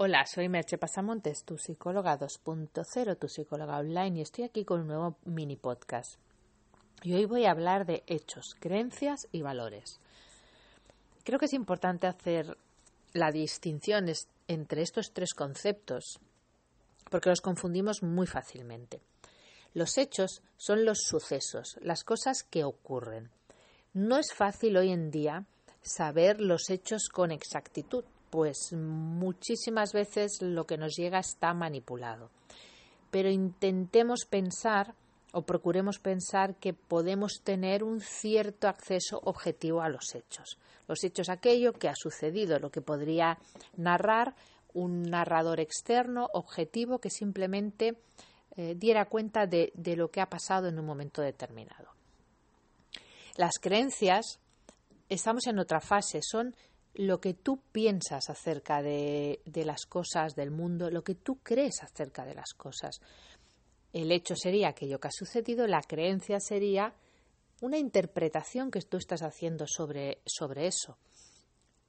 Hola, soy Merche Pasamontes, tu psicóloga 2.0, tu psicóloga online, y estoy aquí con un nuevo mini podcast. Y hoy voy a hablar de hechos, creencias y valores. Creo que es importante hacer la distinción entre estos tres conceptos porque los confundimos muy fácilmente. Los hechos son los sucesos, las cosas que ocurren. No es fácil hoy en día saber los hechos con exactitud pues muchísimas veces lo que nos llega está manipulado. Pero intentemos pensar o procuremos pensar que podemos tener un cierto acceso objetivo a los hechos. Los hechos aquello que ha sucedido, lo que podría narrar un narrador externo, objetivo, que simplemente eh, diera cuenta de lo que ha pasado en un momento determinado. Las creencias, estamos en otra fase, son lo que tú piensas acerca de, las cosas del mundo, lo que tú crees acerca de las cosas. El hecho sería aquello que ha sucedido, la creencia sería una interpretación que tú estás haciendo sobre, sobre eso.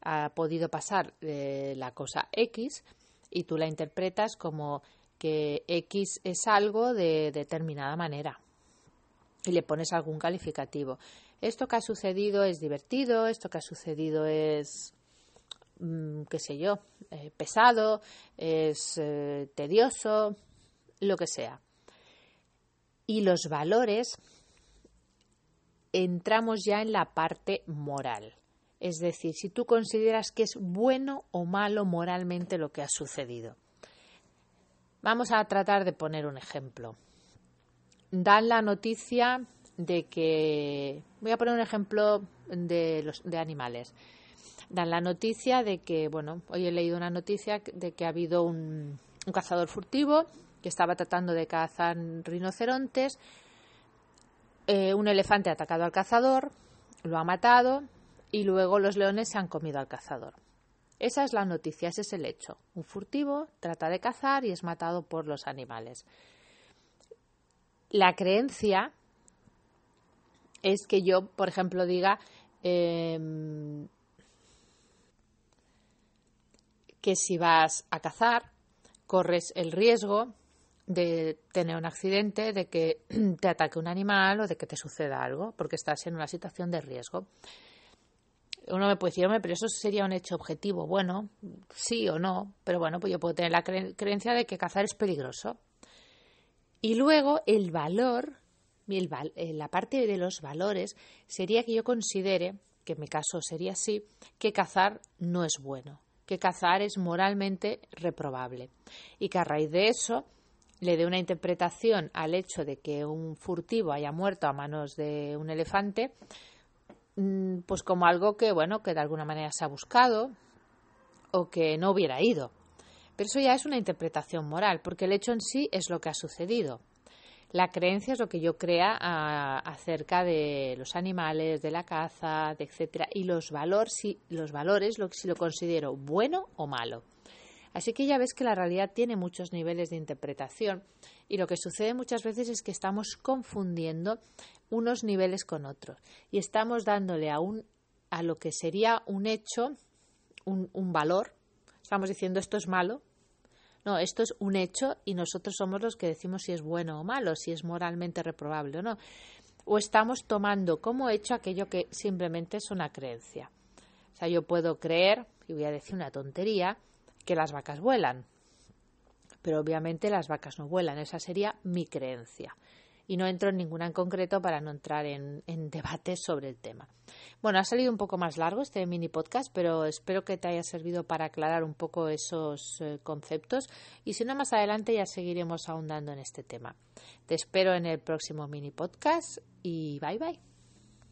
Ha podido pasar eh, la cosa X y tú la interpretas como que X es algo de determinada manera y le pones algún calificativo. Esto que ha sucedido es divertido, esto que ha sucedido es Mm, qué sé yo, pesado, es eh, tedioso, lo que sea. Y los valores entramos ya en la parte moral. Es decir, si tú consideras que es bueno o malo moralmente lo que ha sucedido. Vamos a tratar de poner un ejemplo. Dan la noticia de que. Voy a poner un ejemplo de, los, de animales dan la noticia de que, bueno, hoy he leído una noticia de que ha habido un, cazador furtivo que estaba tratando de cazar rinocerontes. Eh, un elefante ha atacado al cazador, lo ha matado y luego los leones se han comido al cazador. Esa es la noticia, ese es el hecho. Un furtivo trata de cazar y es matado por los animales. La creencia es que yo, por ejemplo, diga, em, que si vas a cazar, corres el riesgo de tener un accidente, de que te ataque un animal o de que te suceda algo, porque estás en una situación de riesgo. Uno me puede decir, hombre, pero eso sería un hecho objetivo. Bueno, sí o no, pero bueno, pues yo puedo tener la creencia de que cazar es peligroso. Y luego el valor, eh, la parte de los valores sería que yo considere, que en mi caso sería así, que cazar no es bueno que cazar es moralmente reprobable y que a raíz de eso le dé una interpretación al hecho de que un furtivo haya muerto a manos de un elefante, mm, pues como algo que, bueno, que de alguna manera se ha buscado o que no hubiera ido. Pero eso ya es una interpretación moral, porque el hecho en sí es lo que ha sucedido. La creencia es lo que yo crea acerca de los animales, de la caza, etcétera, y los, valores, si, los valores, lo, si lo considero bueno o malo. Así que ya ves que la realidad tiene muchos niveles de interpretación y lo que sucede muchas veces es que estamos confundiendo unos niveles con otros y estamos dándole a, un, a lo que sería un hecho un valor. Estamos diciendo esto es malo no, esto es un hecho y nosotros somos los que decimos si es bueno o malo, si es moralmente reprobable o no. O estamos tomando como hecho aquello que simplemente es una creencia. O sea, yo puedo creer, y voy a decir una tontería, que las vacas vuelan. Pero obviamente las vacas no vuelan, esa sería mi creencia y no entro en ninguna en concreto para no entrar en, en debates sobre el tema. Bueno, ha salido un poco más largo este mini podcast, pero espero que te haya servido para aclarar un poco esos eh, conceptos y si no, más adelante ya seguiremos ahondando en este tema. Te espero en el próximo mini podcast y bye bye.